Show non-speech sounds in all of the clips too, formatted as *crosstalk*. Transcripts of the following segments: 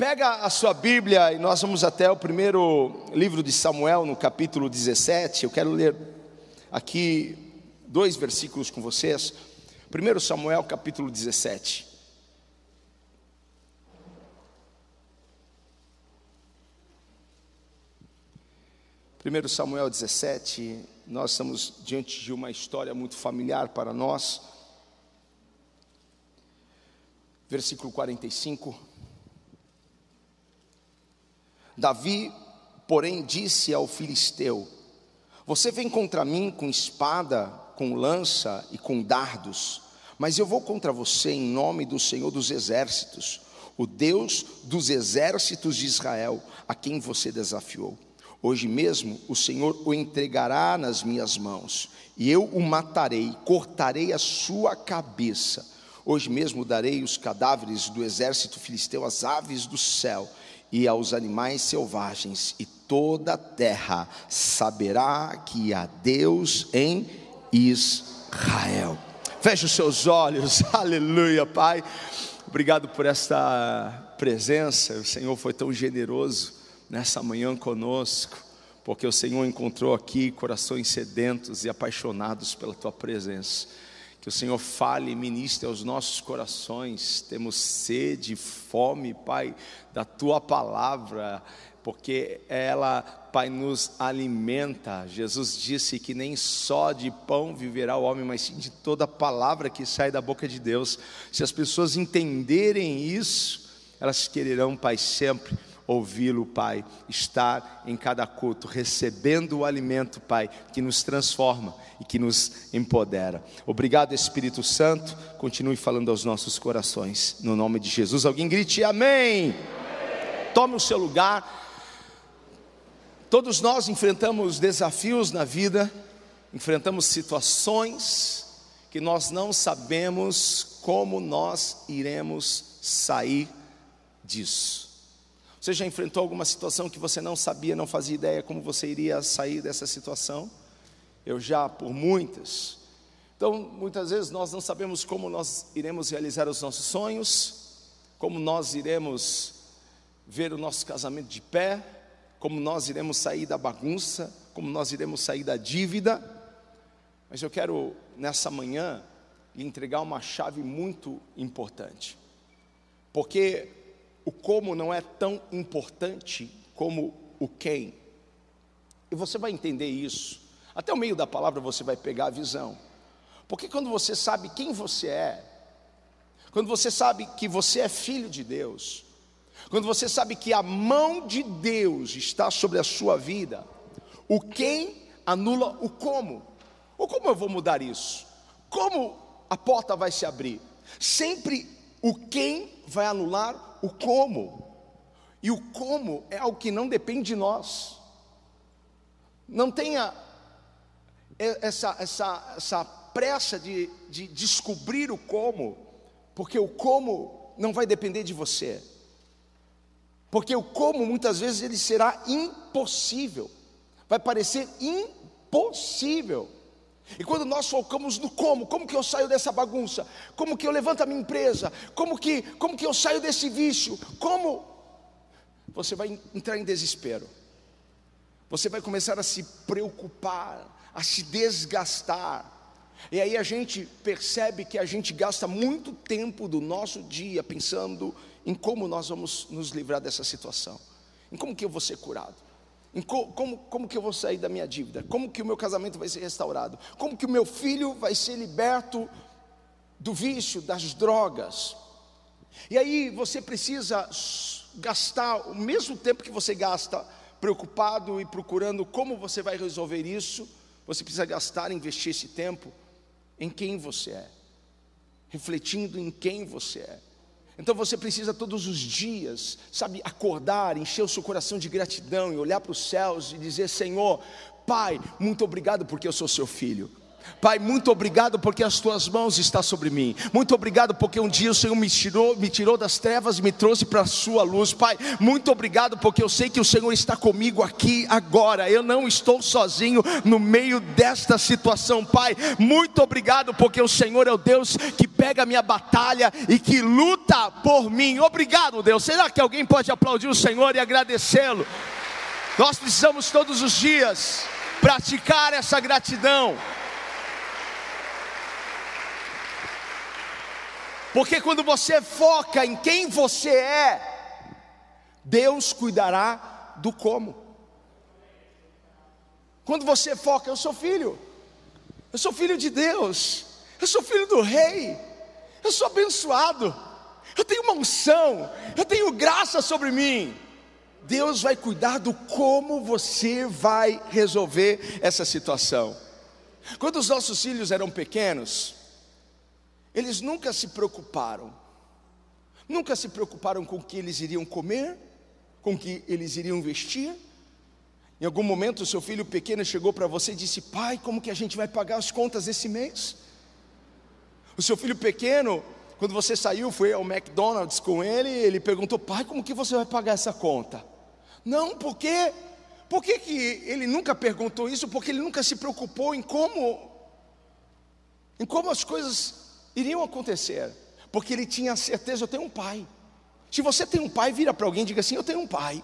Pega a sua Bíblia e nós vamos até o primeiro livro de Samuel, no capítulo 17. Eu quero ler aqui dois versículos com vocês. 1 Samuel, capítulo 17. Primeiro Samuel 17, nós estamos diante de uma história muito familiar para nós. Versículo 45. Davi, porém, disse ao filisteu: Você vem contra mim com espada, com lança e com dardos, mas eu vou contra você em nome do Senhor dos exércitos, o Deus dos exércitos de Israel, a quem você desafiou. Hoje mesmo o Senhor o entregará nas minhas mãos, e eu o matarei, cortarei a sua cabeça. Hoje mesmo darei os cadáveres do exército filisteu às aves do céu e aos animais selvagens, e toda a terra saberá que há Deus em Israel. Feche os seus olhos, *laughs* aleluia, Pai. Obrigado por esta presença, o Senhor foi tão generoso nessa manhã conosco, porque o Senhor encontrou aqui corações sedentos e apaixonados pela tua presença. Que o Senhor fale e ministre aos nossos corações. Temos sede, fome, Pai, da tua palavra, porque ela, Pai, nos alimenta. Jesus disse que nem só de pão viverá o homem, mas sim de toda palavra que sai da boca de Deus. Se as pessoas entenderem isso, elas quererão, Pai, sempre ouvi-lo, Pai, estar em cada culto, recebendo o alimento, Pai, que nos transforma e que nos empodera. Obrigado, Espírito Santo, continue falando aos nossos corações, no nome de Jesus. Alguém grite amém. amém. Tome o seu lugar. Todos nós enfrentamos desafios na vida, enfrentamos situações que nós não sabemos como nós iremos sair disso. Você já enfrentou alguma situação que você não sabia, não fazia ideia como você iria sair dessa situação? Eu já, por muitas. Então, muitas vezes nós não sabemos como nós iremos realizar os nossos sonhos, como nós iremos ver o nosso casamento de pé, como nós iremos sair da bagunça, como nós iremos sair da dívida. Mas eu quero, nessa manhã, lhe entregar uma chave muito importante. Porque o como não é tão importante como o quem. E você vai entender isso. Até o meio da palavra você vai pegar a visão. Porque quando você sabe quem você é, quando você sabe que você é filho de Deus, quando você sabe que a mão de Deus está sobre a sua vida, o quem anula o como. Ou como eu vou mudar isso? Como a porta vai se abrir? Sempre o quem vai anular o como. E o como é algo que não depende de nós. Não tenha essa, essa, essa pressa de, de descobrir o como, porque o como não vai depender de você. Porque o como muitas vezes ele será impossível, vai parecer impossível. E quando nós focamos no como, como que eu saio dessa bagunça? Como que eu levanto a minha empresa? Como que, como que eu saio desse vício? Como? Você vai entrar em desespero. Você vai começar a se preocupar, a se desgastar. E aí a gente percebe que a gente gasta muito tempo do nosso dia pensando em como nós vamos nos livrar dessa situação. Em como que eu vou ser curado? Como, como, como, que eu vou sair da minha dívida? Como que o meu casamento vai ser restaurado? Como que o meu filho vai ser liberto do vício, das drogas? E aí você precisa gastar o mesmo tempo que você gasta preocupado e procurando como você vai resolver isso, você precisa gastar, investir esse tempo em quem você é, refletindo em quem você é. Então você precisa todos os dias, sabe, acordar, encher o seu coração de gratidão e olhar para os céus e dizer: Senhor, Pai, muito obrigado porque eu sou seu filho. Pai, muito obrigado porque as tuas mãos estão sobre mim. Muito obrigado porque um dia o Senhor me tirou, me tirou das trevas e me trouxe para a sua luz. Pai, muito obrigado porque eu sei que o Senhor está comigo aqui agora. Eu não estou sozinho no meio desta situação. Pai, muito obrigado porque o Senhor é o Deus que pega a minha batalha e que luta por mim. Obrigado, Deus. Será que alguém pode aplaudir o Senhor e agradecê-lo? Nós precisamos todos os dias praticar essa gratidão. Porque quando você foca em quem você é, Deus cuidará do como. Quando você foca, eu sou filho, eu sou filho de Deus, eu sou filho do Rei, eu sou abençoado, eu tenho uma unção, eu tenho graça sobre mim. Deus vai cuidar do como você vai resolver essa situação. Quando os nossos filhos eram pequenos, eles nunca se preocuparam, nunca se preocuparam com o que eles iriam comer, com o que eles iriam vestir. Em algum momento, seu filho pequeno chegou para você e disse: Pai, como que a gente vai pagar as contas esse mês? O seu filho pequeno, quando você saiu, foi ao McDonald's com ele, ele perguntou: Pai, como que você vai pagar essa conta? Não, porque por que, que ele nunca perguntou isso? Porque ele nunca se preocupou em como em como as coisas iriam acontecer, porque ele tinha certeza: eu tenho um pai. Se você tem um pai, vira para alguém e diga assim: Eu tenho um pai.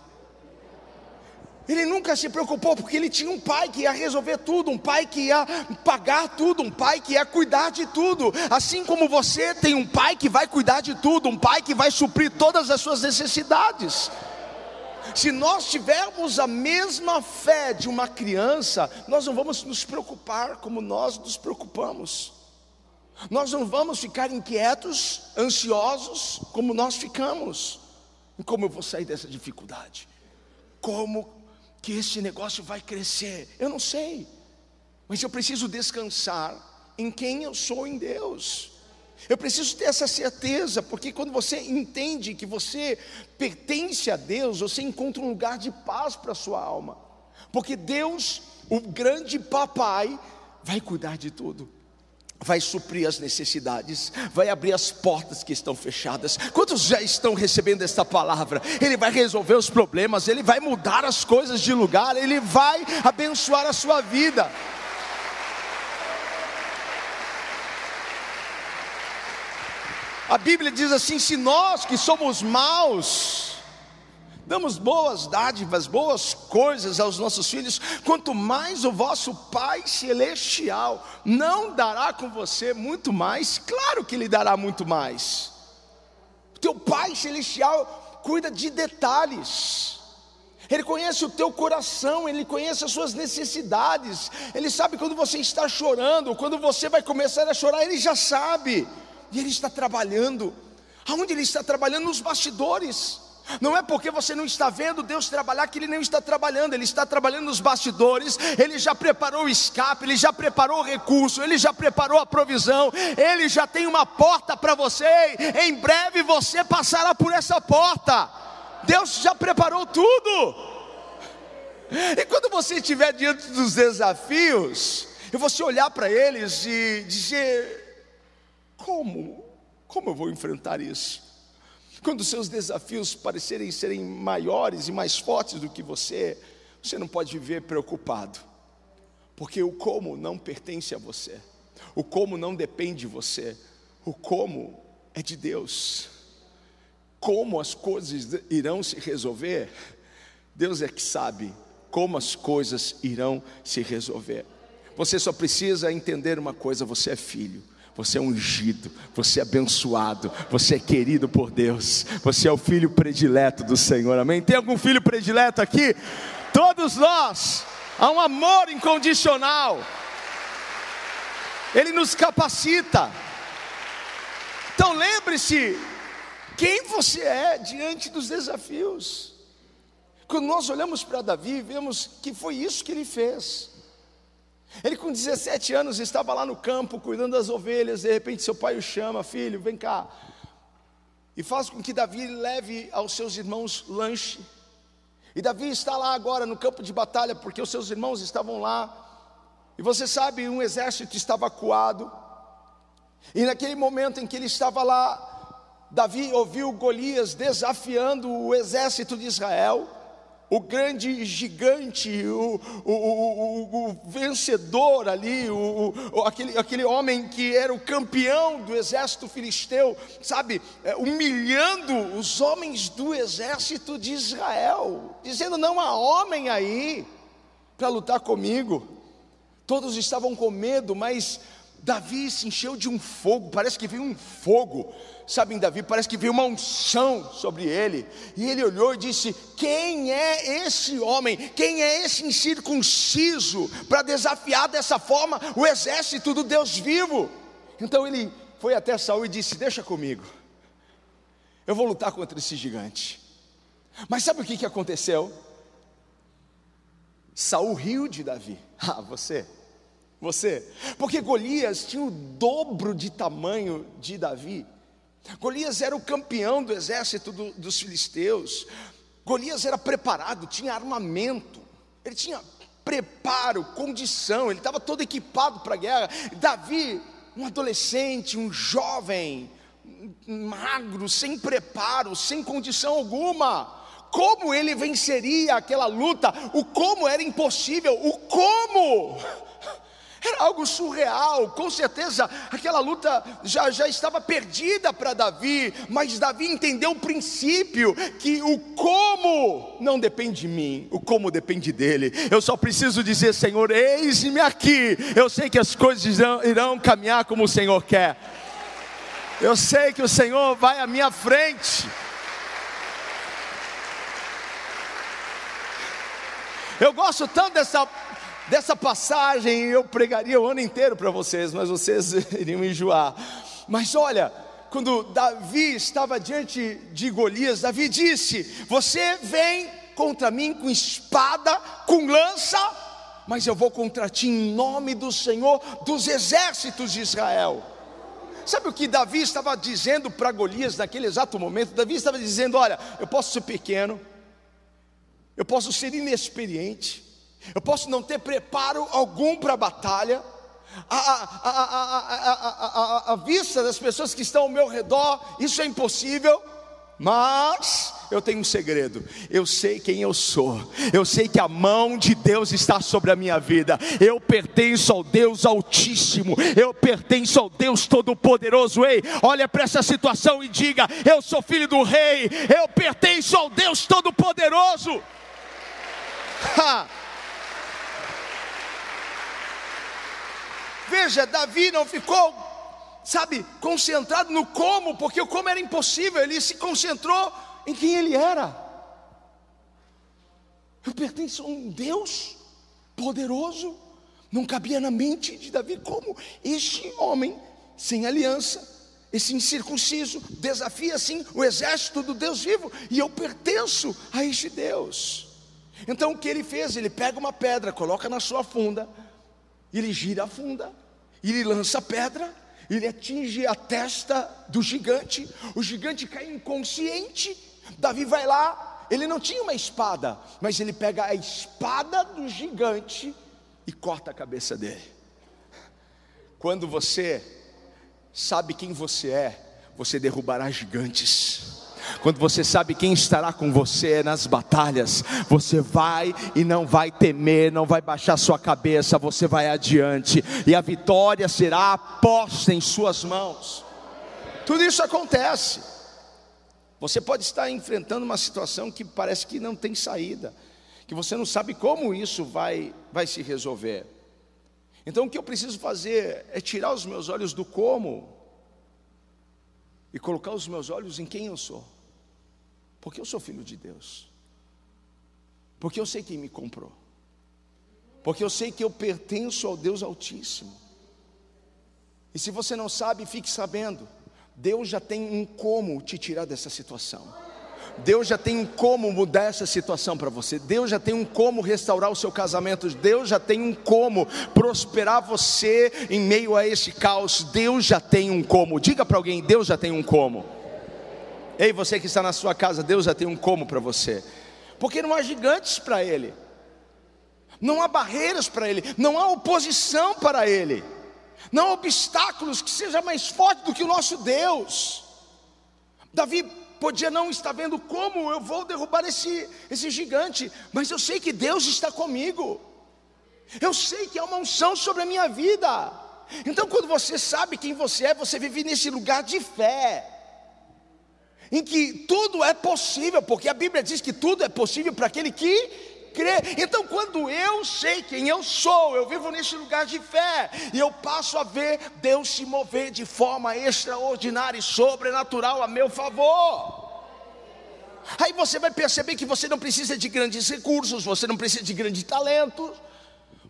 Ele nunca se preocupou porque ele tinha um pai que ia resolver tudo, um pai que ia pagar tudo, um pai que ia cuidar de tudo. Assim como você tem um pai que vai cuidar de tudo, um pai que vai suprir todas as suas necessidades. Se nós tivermos a mesma fé de uma criança, nós não vamos nos preocupar como nós nos preocupamos. Nós não vamos ficar inquietos, ansiosos, como nós ficamos. E como eu vou sair dessa dificuldade? Como que esse negócio vai crescer? Eu não sei, mas eu preciso descansar em quem eu sou em Deus. Eu preciso ter essa certeza, porque quando você entende que você pertence a Deus, você encontra um lugar de paz para a sua alma. Porque Deus, o grande papai, vai cuidar de tudo vai suprir as necessidades, vai abrir as portas que estão fechadas. Quantos já estão recebendo esta palavra? Ele vai resolver os problemas, ele vai mudar as coisas de lugar, ele vai abençoar a sua vida. A Bíblia diz assim: se nós que somos maus, damos boas dádivas, boas coisas aos nossos filhos, quanto mais o vosso Pai Celestial não dará com você muito mais, claro que Ele dará muito mais. O teu Pai Celestial cuida de detalhes. Ele conhece o teu coração, Ele conhece as suas necessidades, Ele sabe quando você está chorando, quando você vai começar a chorar, Ele já sabe, e Ele está trabalhando. Aonde Ele está trabalhando? Nos bastidores. Não é porque você não está vendo Deus trabalhar que Ele não está trabalhando, Ele está trabalhando nos bastidores, Ele já preparou o escape, Ele já preparou o recurso, Ele já preparou a provisão, Ele já tem uma porta para você, em breve você passará por essa porta, Deus já preparou tudo. E quando você estiver diante dos desafios, e você olhar para eles e dizer: como? Como eu vou enfrentar isso? Quando seus desafios parecerem serem maiores e mais fortes do que você, você não pode viver preocupado, porque o como não pertence a você, o como não depende de você, o como é de Deus. Como as coisas irão se resolver, Deus é que sabe como as coisas irão se resolver. Você só precisa entender uma coisa: você é filho. Você é ungido, você é abençoado, você é querido por Deus, você é o filho predileto do Senhor, amém? Tem algum filho predileto aqui? Todos nós, há um amor incondicional, Ele nos capacita. Então lembre-se, quem você é diante dos desafios. Quando nós olhamos para Davi, vemos que foi isso que ele fez. Ele com 17 anos estava lá no campo cuidando das ovelhas, de repente seu pai o chama, filho, vem cá. E faz com que Davi leve aos seus irmãos lanche. E Davi está lá agora no campo de batalha, porque os seus irmãos estavam lá E você sabe, um exército estava acuado. E naquele momento em que ele estava lá, Davi ouviu Golias desafiando o exército de Israel o grande gigante, o, o, o, o vencedor ali, aquele, aquele homem que era o campeão do exército filisteu, sabe, é, humilhando os homens do exército de Israel, dizendo: não há homem aí para lutar comigo. Todos estavam com medo, mas Davi se encheu de um fogo, parece que veio um fogo sabe, em Davi, parece que veio uma unção sobre ele, e ele olhou e disse: Quem é esse homem? Quem é esse incircunciso para desafiar dessa forma o exército do Deus vivo? Então ele foi até Saul e disse: Deixa comigo, eu vou lutar contra esse gigante. Mas sabe o que, que aconteceu? Saul riu de Davi. *laughs* Ah, você, você, porque Golias tinha o dobro de tamanho de Davi. Golias era o campeão do exército do, dos filisteus. Golias era preparado, tinha armamento, ele tinha preparo, condição, ele estava todo equipado para a guerra. Davi, um adolescente, um jovem, magro, sem preparo, sem condição alguma. Como ele venceria aquela luta? O como era impossível, o como era algo surreal, com certeza aquela luta já, já estava perdida para Davi, mas Davi entendeu o princípio que o como não depende de mim, o como depende dele. Eu só preciso dizer, Senhor, eis-me aqui. Eu sei que as coisas irão, irão caminhar como o Senhor quer. Eu sei que o Senhor vai à minha frente. Eu gosto tanto dessa Dessa passagem eu pregaria o ano inteiro para vocês, mas vocês *laughs* iriam enjoar. Mas olha, quando Davi estava diante de Golias, Davi disse: Você vem contra mim com espada, com lança, mas eu vou contra ti em nome do Senhor dos exércitos de Israel. Sabe o que Davi estava dizendo para Golias naquele exato momento? Davi estava dizendo: Olha, eu posso ser pequeno, eu posso ser inexperiente, eu posso não ter preparo algum para a batalha, a, vista das pessoas que estão ao meu redor, isso é impossível, mas eu tenho um segredo. Eu sei quem eu sou. Eu sei que a mão de Deus está sobre a minha vida. Eu pertenço ao Deus Altíssimo. Eu pertenço ao Deus Todo-Poderoso. Ei, olha para essa situação e diga: Eu sou filho do Rei. Eu pertenço ao Deus Todo-Poderoso. Veja, Davi não ficou, sabe, concentrado no como, porque o como era impossível, ele se concentrou em quem ele era. Eu pertenço a um Deus poderoso, não cabia na mente de Davi como este homem sem aliança, esse incircunciso, desafia assim o exército do Deus vivo, e eu pertenço a este Deus. Então o que ele fez? Ele pega uma pedra, coloca na sua funda, ele gira a funda, ele lança a pedra, ele atinge a testa do gigante, o gigante cai inconsciente. Davi vai lá, ele não tinha uma espada, mas ele pega a espada do gigante e corta a cabeça dele. Quando você sabe quem você é, você derrubará gigantes. Quando você sabe quem estará com você nas batalhas, você vai e não vai temer, não vai baixar sua cabeça, você vai adiante, e a vitória será posta em suas mãos. Tudo isso acontece. Você pode estar enfrentando uma situação que parece que não tem saída, que você não sabe como isso vai, vai se resolver. Então o que eu preciso fazer é tirar os meus olhos do como e colocar os meus olhos em quem eu sou. Porque eu sou filho de Deus. Porque eu sei quem me comprou. Porque eu sei que eu pertenço ao Deus Altíssimo. E se você não sabe, fique sabendo. Deus já tem um como te tirar dessa situação. Deus já tem um como mudar essa situação para você. Deus já tem um como restaurar o seu casamento. Deus já tem um como prosperar você em meio a esse caos. Deus já tem um como. Diga para alguém: Deus já tem um como. Ei, você que está na sua casa, Deus já tem um como para você. Porque não há gigantes para ele. não há barreiras para Ele, não há oposição para Ele, não há obstáculos que seja mais forte do que o nosso Deus. Davi podia não estar vendo como eu vou derrubar esse, esse gigante, mas eu sei que Deus está comigo, eu sei que há uma unção sobre a minha vida. Então, quando você sabe quem você é, você vive nesse lugar de fé em que tudo é possível, porque a Bíblia diz que tudo é possível para aquele que crê. Então, quando eu sei quem eu sou, eu vivo nesse lugar de fé, e eu passo a ver Deus se mover de forma extraordinária e sobrenatural a meu favor. Aí você vai perceber que você não precisa de grandes recursos, você não precisa de grandes talentos,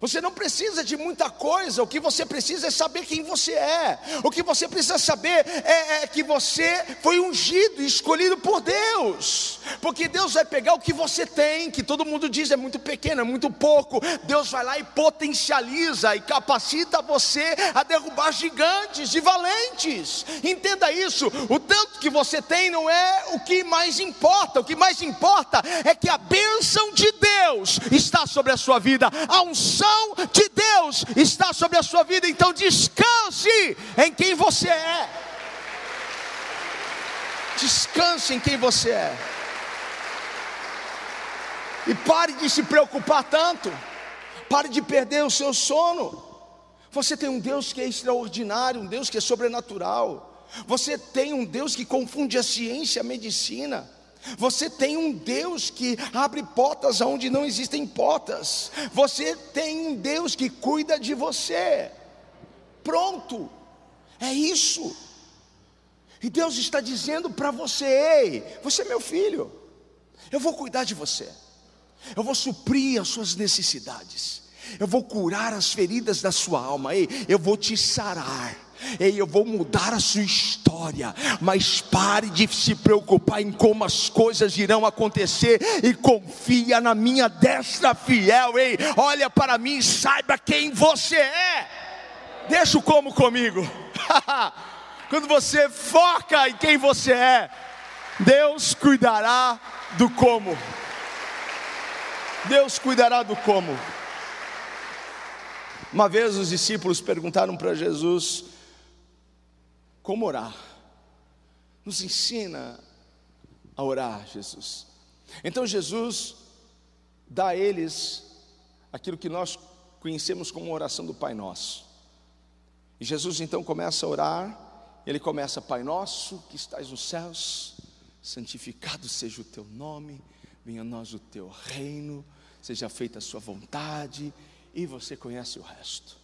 você não precisa de muita coisa, o que você precisa é saber quem você é. O que você precisa saber é, é, que você foi ungido e escolhido por Deus. Porque Deus vai pegar o que você tem, que todo mundo diz é muito pequeno, é muito pouco. Deus vai lá e potencializa e capacita você a derrubar gigantes e valentes. Entenda isso: o tanto que você tem não é o que mais importa, o que mais importa é que a bênção de Deus está sobre a sua vida. A unção unção de Deus está sobre a sua vida, então descanse em quem você é. Descanse em quem você é. E pare de se preocupar tanto. Pare de perder o seu sono. Você tem um Deus que é extraordinário, um Deus que é sobrenatural. Você tem um Deus que confunde a ciência e a medicina. Você tem um Deus que abre portas onde não existem portas. Você tem um Deus que cuida de você. Pronto, é isso. E Deus está dizendo para você: ei, você é meu filho, eu vou cuidar de você, eu vou suprir as suas necessidades, eu vou curar as feridas da sua alma, ei, eu vou te sarar. Ei, eu vou mudar a sua história, mas pare de se preocupar em como as coisas irão acontecer e confia na minha destra fiel. Ei, olha para mim e saiba quem você é. Deixa o como comigo. *laughs* Quando você foca em quem você é, Deus cuidará do como. Deus cuidará do como. Uma vez os discípulos perguntaram para Jesus: como orar. Nos ensina a orar, Jesus. Então Jesus dá a eles aquilo que nós conhecemos como oração do Pai Nosso. E Jesus então começa a orar, ele começa, Pai Nosso que estás nos céus, santificado seja o teu nome, venha a nós o teu reino, seja feita a sua vontade, e você conhece o resto.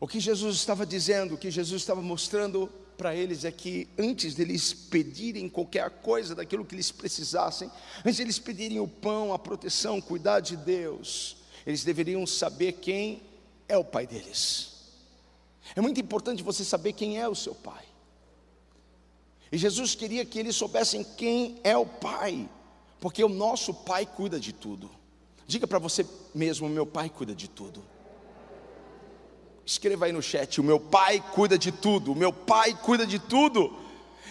O que Jesus estava dizendo, o que Jesus estava mostrando para eles é que antes deles pedirem qualquer coisa daquilo que eles precisassem, antes deles pedirem o pão, a proteção, cuidar de Deus, eles deveriam saber quem é o pai deles. É muito importante você saber quem é o seu pai. E Jesus queria que eles soubessem quem é o pai, porque o nosso pai cuida de tudo. Diga para você mesmo: meu pai cuida de tudo. Escreva aí no chat: o meu pai cuida de tudo, o meu pai cuida de tudo.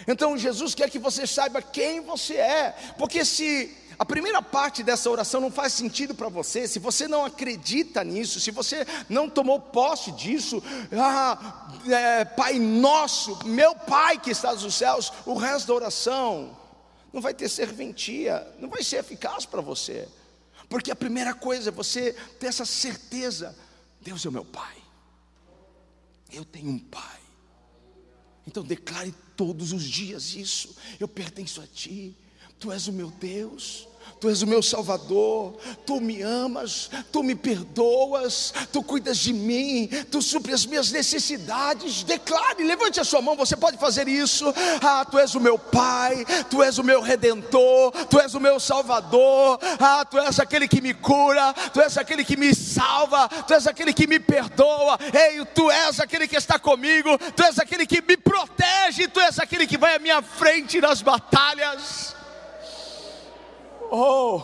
Então Jesus quer que você saiba quem você é, porque se a primeira parte dessa oração não faz sentido para você, se você não acredita nisso, se você não tomou posse disso, ah, é, Pai nosso, meu Pai que estás nos céus, o resto da oração não vai ter serventia, não vai ser eficaz para você, porque a primeira coisa é você ter essa certeza: Deus é o meu Pai. Eu tenho um pai. Então declare todos os dias isso. Eu pertenço a ti. Tu és o meu Deus. Tu és o meu Salvador, Tu me amas, Tu me perdoas, Tu cuidas de mim, Tu supres as minhas necessidades. Declare, levante a sua mão, você pode fazer isso. Ah, Tu és o meu Pai, Tu és o meu Redentor, Tu és o meu Salvador. Ah, Tu és aquele que me cura, Tu és aquele que me salva, Tu és aquele que me perdoa. Ei, Tu és aquele que está comigo, Tu és aquele que me protege, Tu és aquele que vai à minha frente nas batalhas. Oh,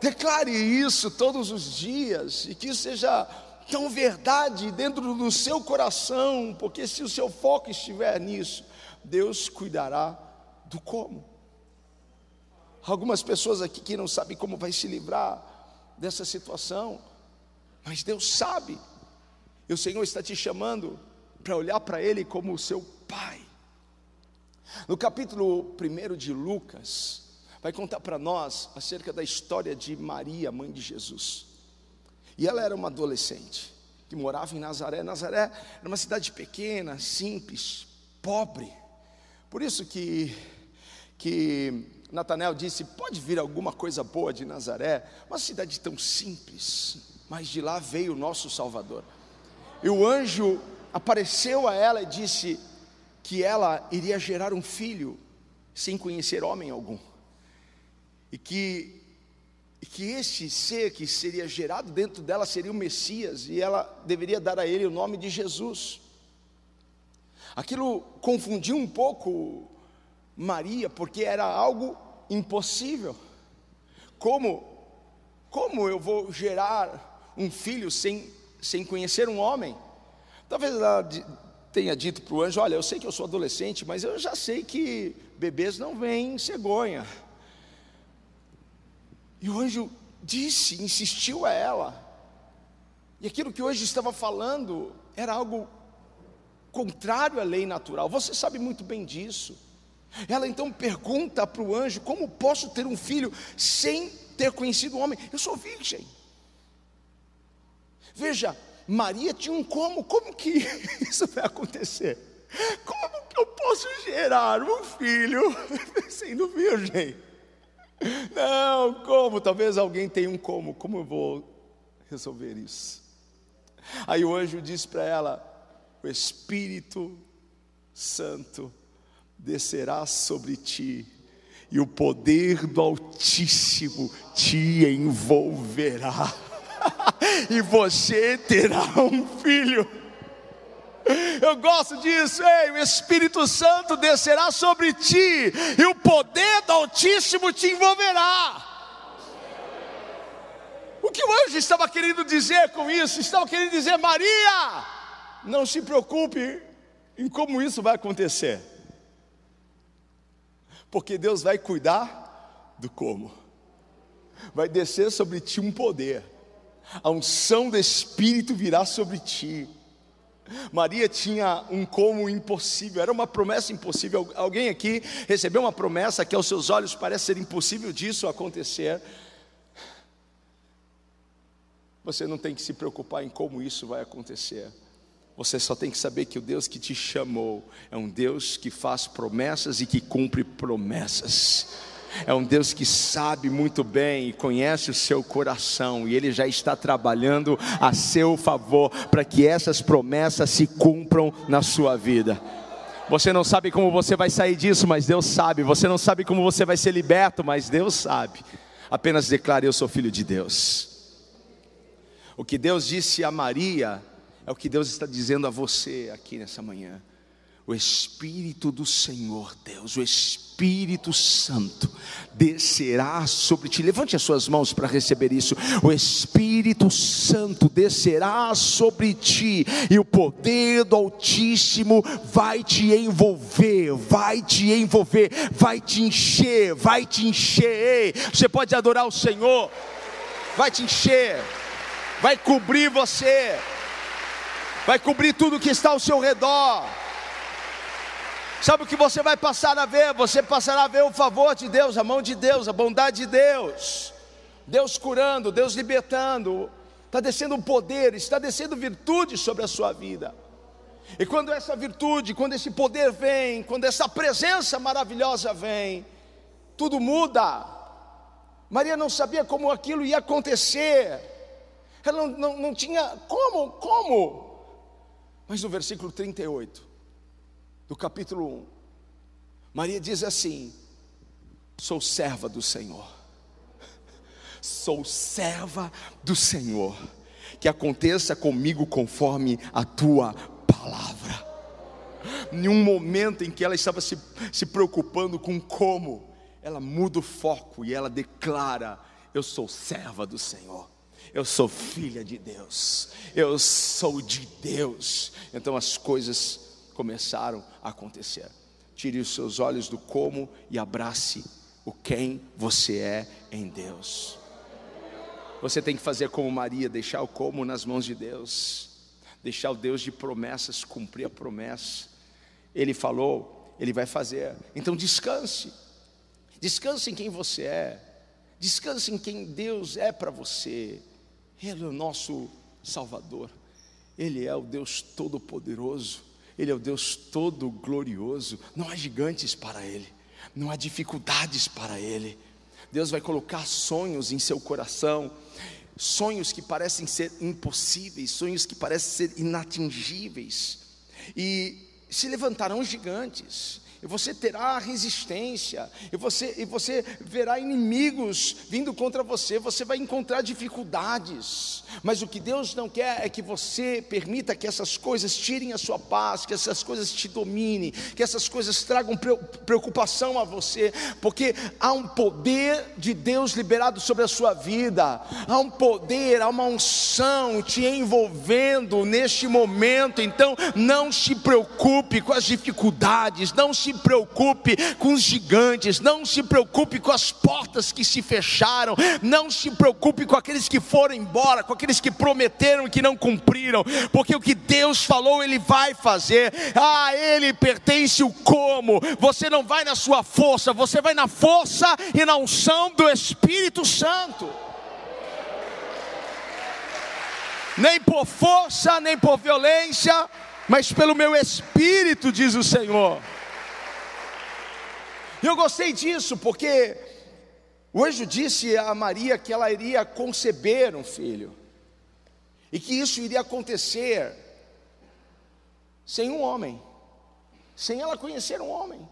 declare isso todos os dias e que isso seja tão verdade dentro do seu coração, porque se o seu foco estiver nisso, Deus cuidará do como. Algumas pessoas aqui que não sabem como vai se livrar dessa situação, mas Deus sabe, e o Senhor está te chamando para olhar para Ele como o seu Pai. No capítulo 1 de Lucas, vai contar para nós acerca da história de Maria, mãe de Jesus. E ela era uma adolescente que morava em Nazaré. Nazaré era uma cidade pequena, simples, pobre. Por isso que que Natanael disse: "Pode vir alguma coisa boa de Nazaré, uma cidade tão simples, mas de lá veio o nosso Salvador". E o anjo apareceu a ela e disse que ela iria gerar um filho sem conhecer homem algum. E que e que este ser que seria gerado dentro dela seria o Messias e ela deveria dar a ele o nome de Jesus. Aquilo confundiu um pouco Maria, porque era algo impossível. Como como eu vou gerar um filho sem sem conhecer um homem? Talvez ela tenha dito para o anjo: Olha, eu sei que eu sou adolescente, mas eu já sei que bebês não vêm cegonha. E o anjo disse, insistiu a ela. E aquilo que hoje estava falando era algo contrário à lei natural. Você sabe muito bem disso. Ela então pergunta para o anjo: Como posso ter um filho sem ter conhecido o homem? Eu sou virgem. Veja, Maria tinha um como, como que *laughs* isso vai acontecer? Como que eu posso gerar um filho *laughs* sendo virgem? Não, como? Talvez alguém tenha um como, como eu vou resolver isso? Aí o anjo disse para ela: O Espírito Santo descerá sobre ti, e o poder do Altíssimo te envolverá *laughs* e você terá um filho. Eu gosto disso, ei, o Espírito Santo descerá sobre ti, e o poder do Altíssimo te envolverá. O que o anjo estava querendo dizer com isso? Estava querendo dizer, Maria, não se preocupe em como isso vai acontecer, porque Deus vai cuidar do como, vai descer sobre ti um poder a unção do Espírito virá sobre ti. Maria tinha um como impossível, era uma promessa impossível. Alguém aqui recebeu uma promessa que aos seus olhos parece ser impossível disso acontecer. Você não tem que se preocupar em como isso vai acontecer. Você só tem que saber que o Deus que te chamou é um Deus que faz promessas e que cumpre promessas é um Deus que sabe muito bem e conhece o seu coração, e Ele já está trabalhando a seu favor para que essas promessas se cumpram na sua vida. Você não sabe como você vai sair disso, mas Deus sabe. Você não sabe como você vai ser liberto, mas Deus sabe. Apenas declare: Eu sou filho de Deus. O que Deus disse a Maria é o que Deus está dizendo a você aqui nessa manhã o Espírito do Senhor Deus, o Espírito Santo, descerá sobre ti. Levante as suas mãos para receber isso. O Espírito Santo descerá sobre ti, e o poder do Altíssimo vai te envolver, vai te envolver, vai te encher, vai te encher. Você pode adorar o Senhor, vai te encher, vai cobrir você, vai cobrir tudo que está ao seu redor Sabe o que você vai passar a ver? Você passará a ver o favor de Deus, a mão de Deus, a bondade de Deus. Deus curando, Deus libertando. Está descendo poder, está descendo virtude sobre a sua vida. E quando essa virtude, quando esse poder vem, quando essa presença maravilhosa vem, tudo muda. Maria não sabia como aquilo ia acontecer. Ela não, não, não tinha como, como. Mas no versículo 38, do capítulo 1. Maria diz assim: Sou serva do Senhor. Sou serva do Senhor. Que aconteça comigo conforme a tua palavra. Em um momento em que ela estava se, se preocupando com como, ela muda o foco e ela declara: Eu sou serva do Senhor. Eu sou filha de Deus. Eu sou de Deus. Então as coisas começaram a acontecer. Tire os seus olhos do como e abrace o quem você é em Deus. Você tem que fazer como Maria, deixar o como nas mãos de Deus, deixar o Deus de promessas cumprir a promessa. Ele falou, ele vai fazer. Então descanse, descanse em quem você é, descanse em quem Deus é para você. Ele é o nosso Salvador, Ele é o Deus Todo-Poderoso, Ele é o Deus Todo-Glorioso. Não há gigantes para Ele, não há dificuldades para Ele. Deus vai colocar sonhos em seu coração, sonhos que parecem ser impossíveis, sonhos que parecem ser inatingíveis, e se levantarão gigantes, e você terá resistência, e você, e você verá inimigos vindo contra você, você vai encontrar dificuldades, mas o que Deus não quer é que você permita que essas coisas tirem a sua paz, que essas coisas te dominem, que essas coisas tragam preocupação a você, porque há um poder de Deus liberado sobre a sua vida, há um poder, há uma unção te envolvendo neste momento, então não se preocupe com as dificuldades, não se se preocupe com os gigantes, não se preocupe com as portas que se fecharam, não se preocupe com aqueles que foram embora, com aqueles que prometeram e que não cumpriram, porque o que Deus falou, Ele vai fazer, a Ele pertence o como, você não vai na sua força, você vai na força e na unção do Espírito Santo. Nem por força, nem por violência, mas pelo meu espírito, diz o Senhor. Eu gostei disso porque o anjo disse a Maria que ela iria conceber um filho e que isso iria acontecer sem um homem, sem ela conhecer um homem.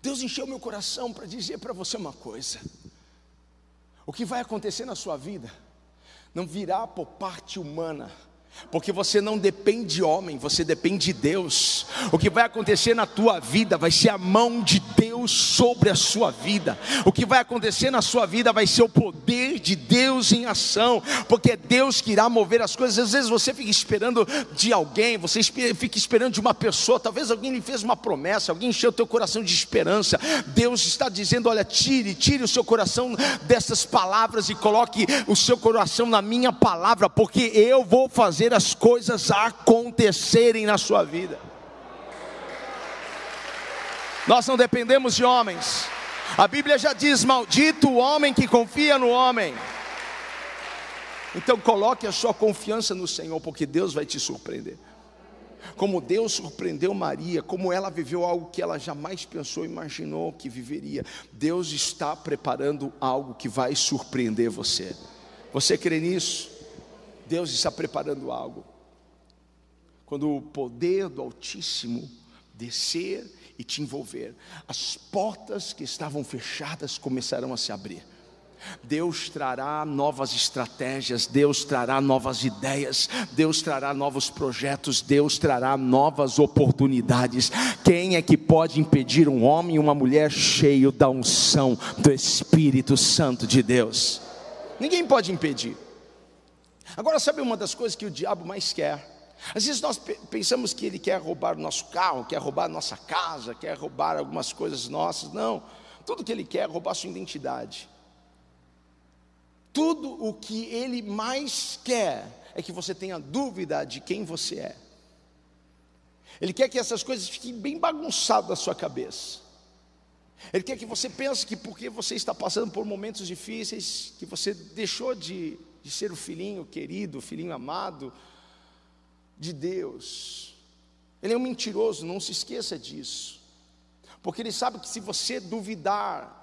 Deus encheu meu coração para dizer para você uma coisa: o que vai acontecer na sua vida não virá por parte humana porque você não depende de homem, você depende de Deus. O que vai acontecer na tua vida vai ser a mão de Deus sobre a sua vida. O que vai acontecer na sua vida vai ser o poder de Deus em ação, porque é Deus que irá mover as coisas. Às vezes você fica esperando de alguém, você fica esperando de uma pessoa, talvez alguém lhe fez uma promessa, alguém encheu o teu coração de esperança. Deus está dizendo: "Olha, tire, tire o seu coração dessas palavras e coloque o seu coração na minha palavra, porque eu vou fazer fazer as coisas acontecerem na sua vida. Nós não dependemos de homens. A Bíblia já diz: Maldito o homem que confia no homem. Então coloque a sua confiança no Senhor, porque Deus vai te surpreender. Como Deus surpreendeu Maria, como ela viveu algo que ela jamais pensou, imaginou que viveria. Deus está preparando algo que vai surpreender você. Você crê nisso? Deus está preparando algo. Quando o poder do Altíssimo descer e te envolver, as portas que estavam fechadas começarão a se abrir. Deus trará novas estratégias, Deus trará novas ideias, Deus trará novos projetos, Deus trará novas oportunidades. Quem é que pode impedir um homem e uma mulher cheio da unção do Espírito Santo de Deus? Ninguém pode impedir. Agora, sabe uma das coisas que o diabo mais quer? Às vezes nós pensamos que ele quer roubar o nosso carro, quer roubar a nossa casa, quer roubar algumas coisas nossas. Não, tudo que ele quer é roubar a sua identidade. Tudo o que ele mais quer é que você tenha dúvida de quem você é. Ele quer que essas coisas fiquem bem bagunçadas na sua cabeça. Ele quer que você pense que porque você está passando por momentos difíceis, que você deixou de de ser o filhinho querido, o filhinho amado de Deus. Ele é um mentiroso, não se esqueça disso. Porque ele sabe que se você duvidar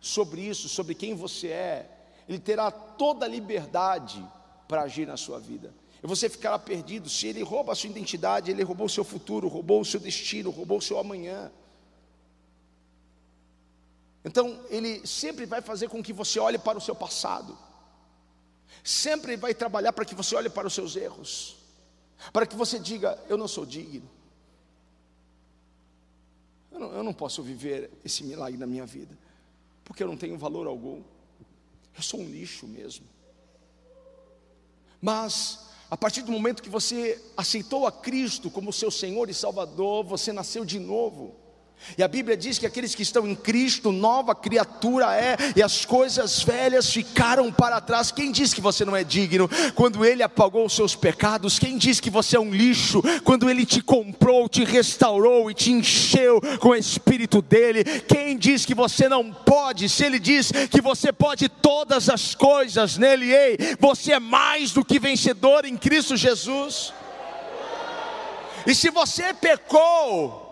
sobre isso, sobre quem você é, ele terá toda a liberdade para agir na sua vida. E você ficará perdido. Se ele rouba a sua identidade, ele roubou o seu futuro, roubou o seu destino, roubou o seu amanhã. Então, ele sempre vai fazer com que você olhe para o seu passado sempre vai trabalhar para que você olhe para os seus erros, para que você diga: Eu não sou digno, eu não, eu não posso viver esse milagre na minha vida, porque eu não tenho valor algum, eu sou um lixo mesmo. Mas, a partir do momento que você aceitou a Cristo como seu Senhor e Salvador, você nasceu de novo. E a Bíblia diz que aqueles que estão em Cristo, nova criatura é, e as coisas velhas ficaram para trás. Quem diz que você não é digno quando Ele apagou os seus pecados? Quem diz que você é um lixo quando Ele te comprou, te restaurou e te encheu com o Espírito dele? Quem diz que você não pode? Se Ele diz que você pode todas as coisas nele, ei, você é mais do que vencedor em Cristo Jesus. E se você pecou,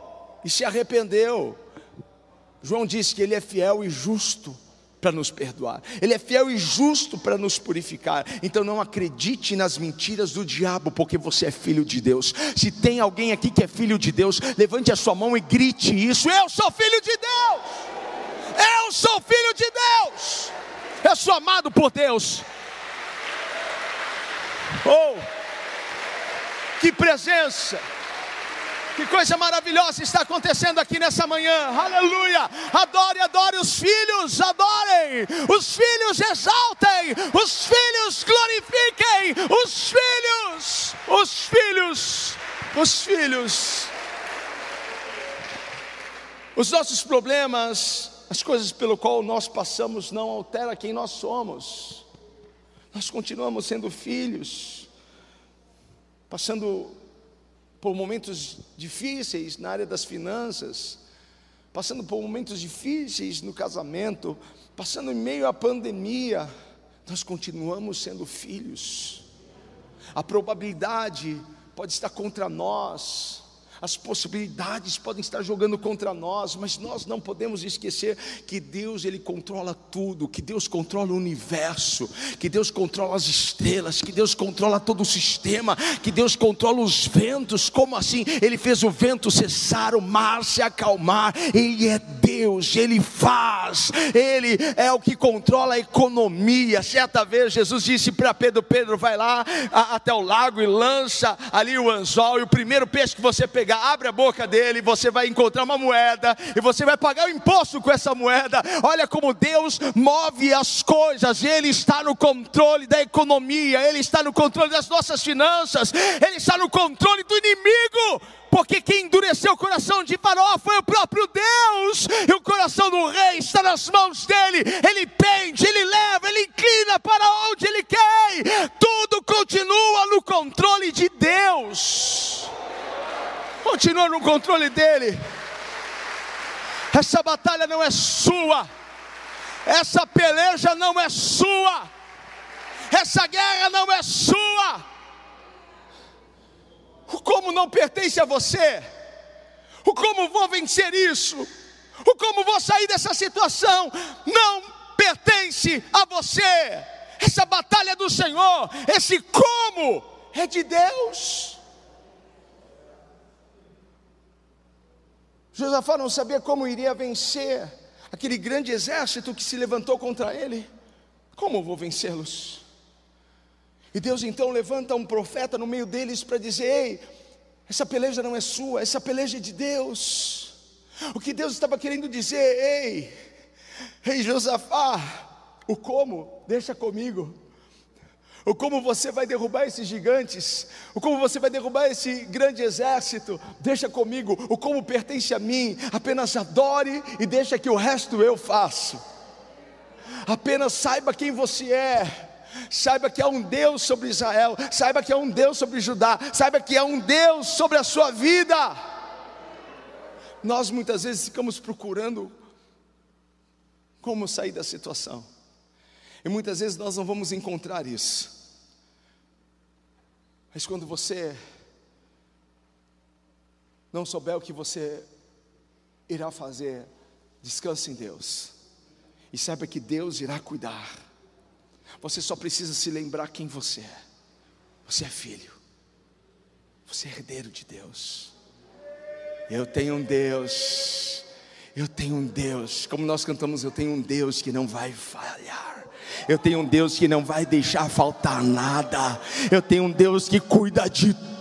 e se arrependeu. João disse que ele é fiel e justo para nos perdoar, ele é fiel e justo para nos purificar. Então não acredite nas mentiras do diabo, porque você é filho de Deus. Se tem alguém aqui que é filho de Deus, levante a sua mão e grite isso: Eu sou filho de Deus! Eu sou filho de Deus! Eu sou amado por Deus. Oh, que presença! Que coisa maravilhosa está acontecendo aqui nessa manhã. Aleluia! Adore, adore os filhos, adorem. Os filhos exaltem, os filhos glorifiquem, os filhos, os filhos, os filhos. Os nossos problemas, as coisas pelo qual nós passamos não altera quem nós somos. Nós continuamos sendo filhos, passando por momentos difíceis na área das finanças, passando por momentos difíceis no casamento, passando em meio à pandemia, nós continuamos sendo filhos. A probabilidade pode estar contra nós, as possibilidades podem estar jogando contra nós, mas nós não podemos esquecer que Deus ele controla tudo, que Deus controla o universo, que Deus controla as estrelas, que Deus controla todo o sistema, que Deus controla os ventos. Como assim? Ele fez o vento cessar, o mar se acalmar. Ele é Deus, ele faz. Ele é o que controla a economia. Certa vez Jesus disse para Pedro: Pedro, vai lá até o lago e lança ali o anzol e o primeiro peixe que você pegar, abre a boca dele, você vai encontrar uma moeda e você vai pagar o imposto com essa moeda. Olha como Deus move as coisas, Ele está no controle da economia, Ele está no controle das nossas finanças, Ele está no controle do inimigo porque quem endureceu o coração de Faraó foi o próprio Deus, e o coração do rei está nas mãos dele, ele pende, ele leva, ele inclina para onde ele quer, tudo continua no controle de Deus. Continua no controle dele. Essa batalha não é sua, essa peleja não é sua, essa guerra não é sua. O como não pertence a você, o como vou vencer isso, o como vou sair dessa situação, não pertence a você. Essa batalha é do Senhor, esse como é de Deus. Josafá não sabia como iria vencer aquele grande exército que se levantou contra ele. Como vou vencê-los? E Deus então levanta um profeta no meio deles para dizer: Ei, essa peleja não é sua, essa peleja é de Deus. O que Deus estava querendo dizer, ei, ei Josafá, o como, deixa comigo o como você vai derrubar esses gigantes, o como você vai derrubar esse grande exército, deixa comigo, o como pertence a mim, apenas adore e deixa que o resto eu faço. Apenas saiba quem você é. Saiba que há um Deus sobre Israel, saiba que há um Deus sobre Judá, saiba que há um Deus sobre a sua vida. Nós muitas vezes ficamos procurando como sair da situação. E muitas vezes nós não vamos encontrar isso. Mas quando você não souber o que você irá fazer, descanse em Deus. E saiba que Deus irá cuidar. Você só precisa se lembrar quem você é. Você é filho. Você é herdeiro de Deus. Eu tenho um Deus. Eu tenho um Deus. Como nós cantamos, eu tenho um Deus que não vai falhar. Eu tenho um Deus que não vai deixar faltar nada. Eu tenho um Deus que cuida de tudo.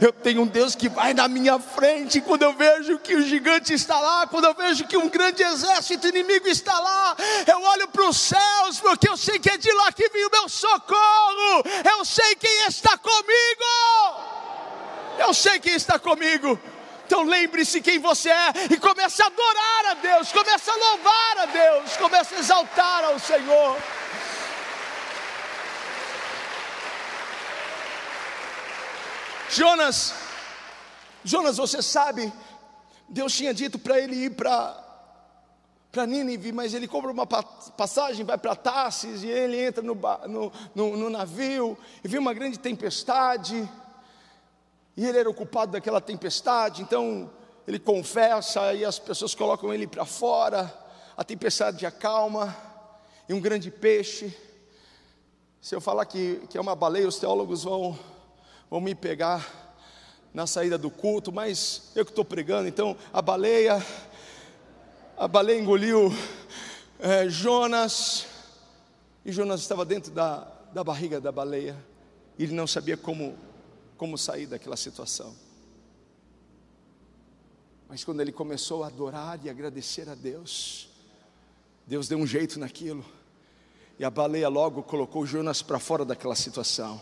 Eu tenho um Deus que vai na minha frente. Quando eu vejo que o gigante está lá, quando eu vejo que um grande exército inimigo está lá, eu olho para os céus, porque eu sei que é de lá que vem o meu socorro. Eu sei quem está comigo. Eu sei quem está comigo. Então lembre-se quem você é e comece a adorar a Deus, comece a louvar a Deus, comece a exaltar ao Senhor. Jonas, Jonas, você sabe, Deus tinha dito para ele ir para para Nínive, mas ele compra uma passagem, vai para Tarsis, e ele entra no, no, no, no, navio, e vê uma grande tempestade, e ele era ocupado daquela tempestade, então ele confessa, e as pessoas colocam ele para fora, a tempestade acalma, e um grande peixe, se eu falar que, que é uma baleia, os teólogos vão vão me pegar na saída do culto, mas eu que estou pregando, então a baleia, a baleia engoliu é, Jonas, e Jonas estava dentro da, da barriga da baleia, e ele não sabia como, como sair daquela situação. Mas quando ele começou a adorar e agradecer a Deus, Deus deu um jeito naquilo, e a baleia logo colocou Jonas para fora daquela situação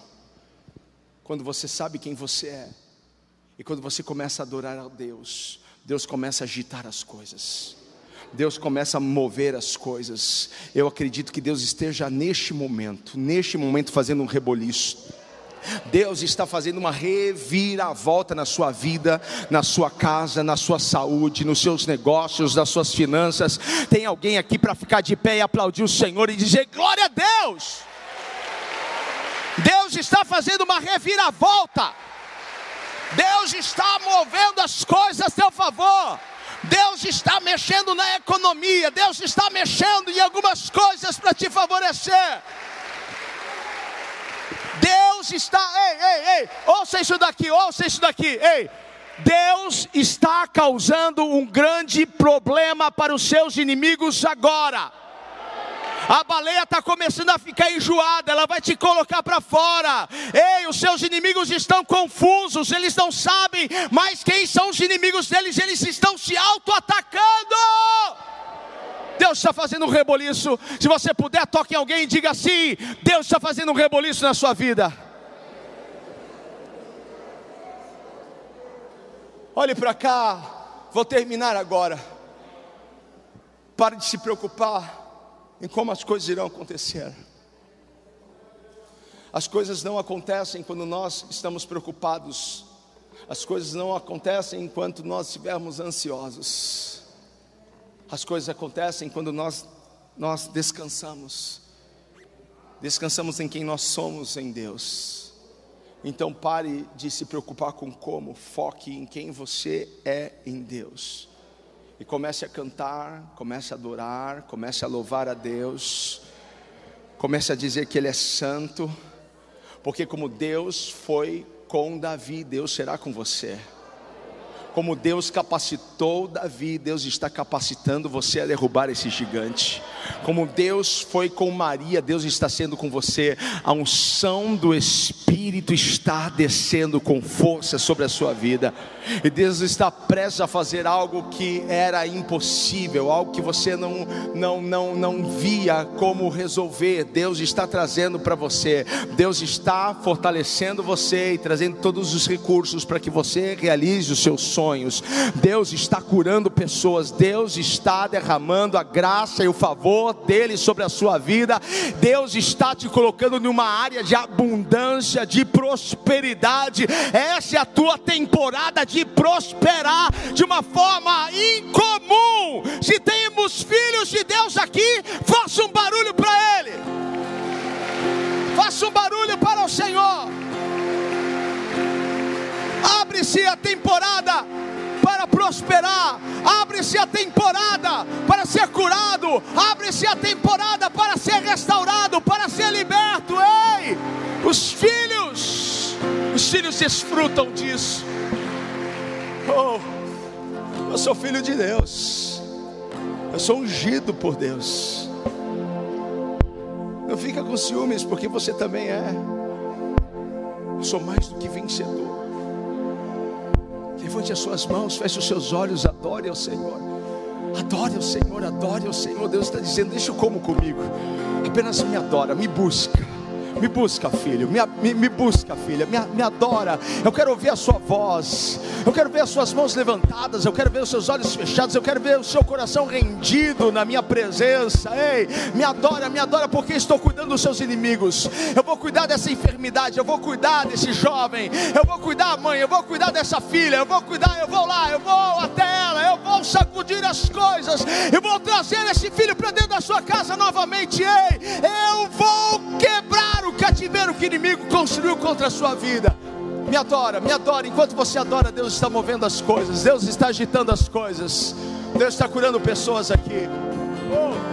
quando você sabe quem você é, e quando você começa a adorar a Deus, Deus começa a agitar as coisas. Deus começa a mover as coisas. Eu acredito que Deus esteja neste momento, neste momento fazendo um reboliço. Deus está fazendo uma reviravolta na sua vida, na sua casa, na sua saúde, nos seus negócios, nas suas finanças. Tem alguém aqui para ficar de pé e aplaudir o Senhor e dizer: Glória a Deus! Deus está fazendo uma reviravolta. Deus está movendo as coisas a seu favor. Deus está mexendo na economia. Deus está mexendo em algumas coisas para te favorecer. Deus está, ei, ei, ei, ouça isso daqui, ouça isso daqui, ei. Deus está causando um grande problema para os seus inimigos agora. A baleia está começando a ficar enjoada, ela vai te colocar para fora. Ei, os seus inimigos estão confusos, eles não sabem mais quem são os inimigos deles, eles estão se auto-atacando. Deus está fazendo um reboliço. Se você puder, toque em alguém e diga assim: Deus está fazendo um reboliço na sua vida. Olhe para cá, vou terminar agora. Pare de se preocupar em como as coisas irão acontecer. As coisas não acontecem quando nós estamos preocupados, as coisas não acontecem enquanto nós estivermos ansiosos, as coisas acontecem quando nós, nós descansamos, descansamos em quem nós somos em Deus. Então pare de se preocupar com como, foque em quem você é em Deus e comece a cantar, comece a adorar, comece a louvar a Deus, comece a dizer que Ele é santo, porque como Deus foi com Davi, Deus será com você. Como Deus capacitou Davi, Deus está capacitando você a derrubar esse gigante. Como Deus foi com Maria, Deus está sendo com você. A unção do Espírito está descendo com força sobre a sua vida. E Deus está prestes a fazer algo que era impossível, algo que você não, não, não, não via como resolver. Deus está trazendo para você. Deus está fortalecendo você e trazendo todos os recursos para que você realize os seus sonhos. Deus está curando pessoas. Deus está derramando a graça e o favor dele sobre a sua vida. Deus está te colocando numa área de abundância, de prosperidade. Essa é a tua temporada de prosperar de uma forma incomum. Se temos filhos de Deus aqui, faça um barulho para Ele. Faça um barulho para o Senhor. Abre-se a temporada para prosperar. Abre-se a temporada para ser curado. Abre-se a temporada para ser restaurado, para ser liberto. Ei, os filhos, os filhos desfrutam disso. Oh, eu sou filho de Deus. Eu sou ungido por Deus. Não fica com ciúmes, porque você também é. Eu sou mais do que vencedor. Levante as suas mãos, feche os seus olhos, adore ao Senhor. Adore ao Senhor, adore ao Senhor. Deus está dizendo: Deixa eu como comigo. Apenas me adora, me busca Me busca, filho, me, me, me busca, filha, me, me adora. Eu quero ouvir a sua voz, eu quero ver as suas mãos levantadas, eu quero ver os seus olhos fechados, eu quero ver o seu coração rendido na minha presença. Ei, me adora, me adora, porque estou cuidando dos seus inimigos. Eu vou cuidar dessa enfermidade, eu vou cuidar desse jovem, eu vou cuidar, mãe, eu vou cuidar dessa filha, eu vou cuidar, eu vou lá, eu vou até ela, eu vou sacudir as coisas, eu vou trazer esse filho para dentro da sua casa novamente. Ei, eu vou quebrar o cativeiro que o inimigo construiu contra a sua vida. Me adora, me adora. Enquanto você adora, Deus está movendo as coisas, Deus está agitando as coisas, Deus está curando pessoas aqui. Oh.